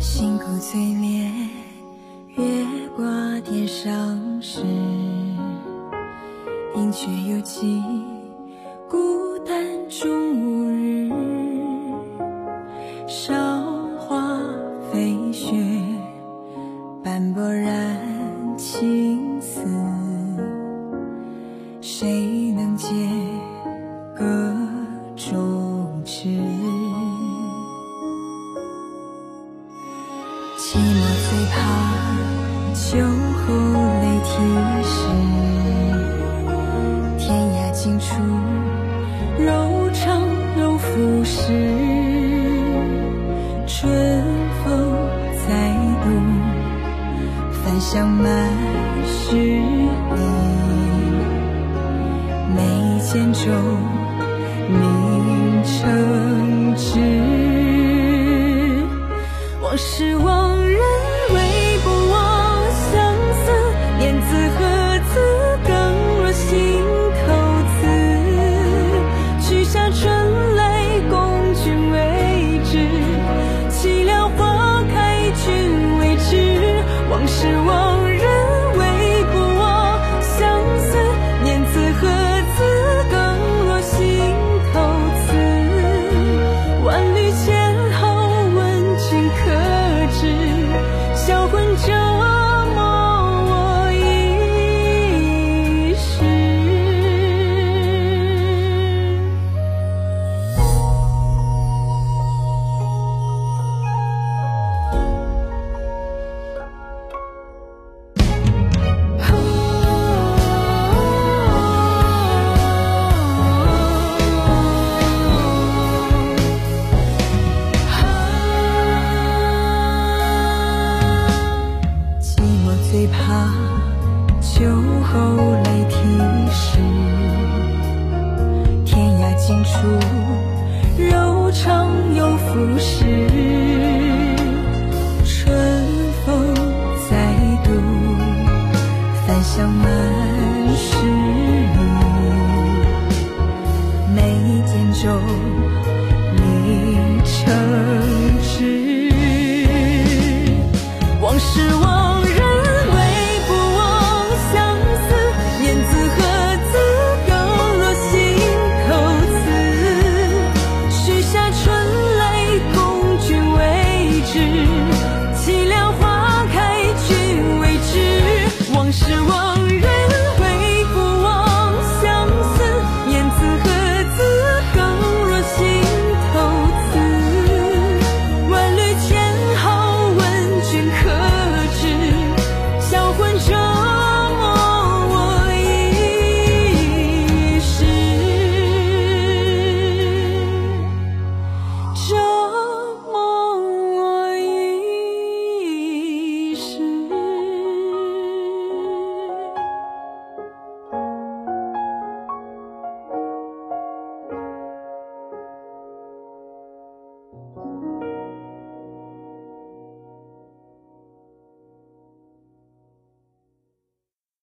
心口淬烈，月挂天上时，饮泉有几。雪，斑驳染青丝，谁能解歌中痴？寂寞最怕酒后泪啼时，天涯尽处柔肠又腐蚀。香满十里，眉间皱，凝成纸。往事往人是我怕酒后泪提湿，天涯尽处，柔肠又腐蚀。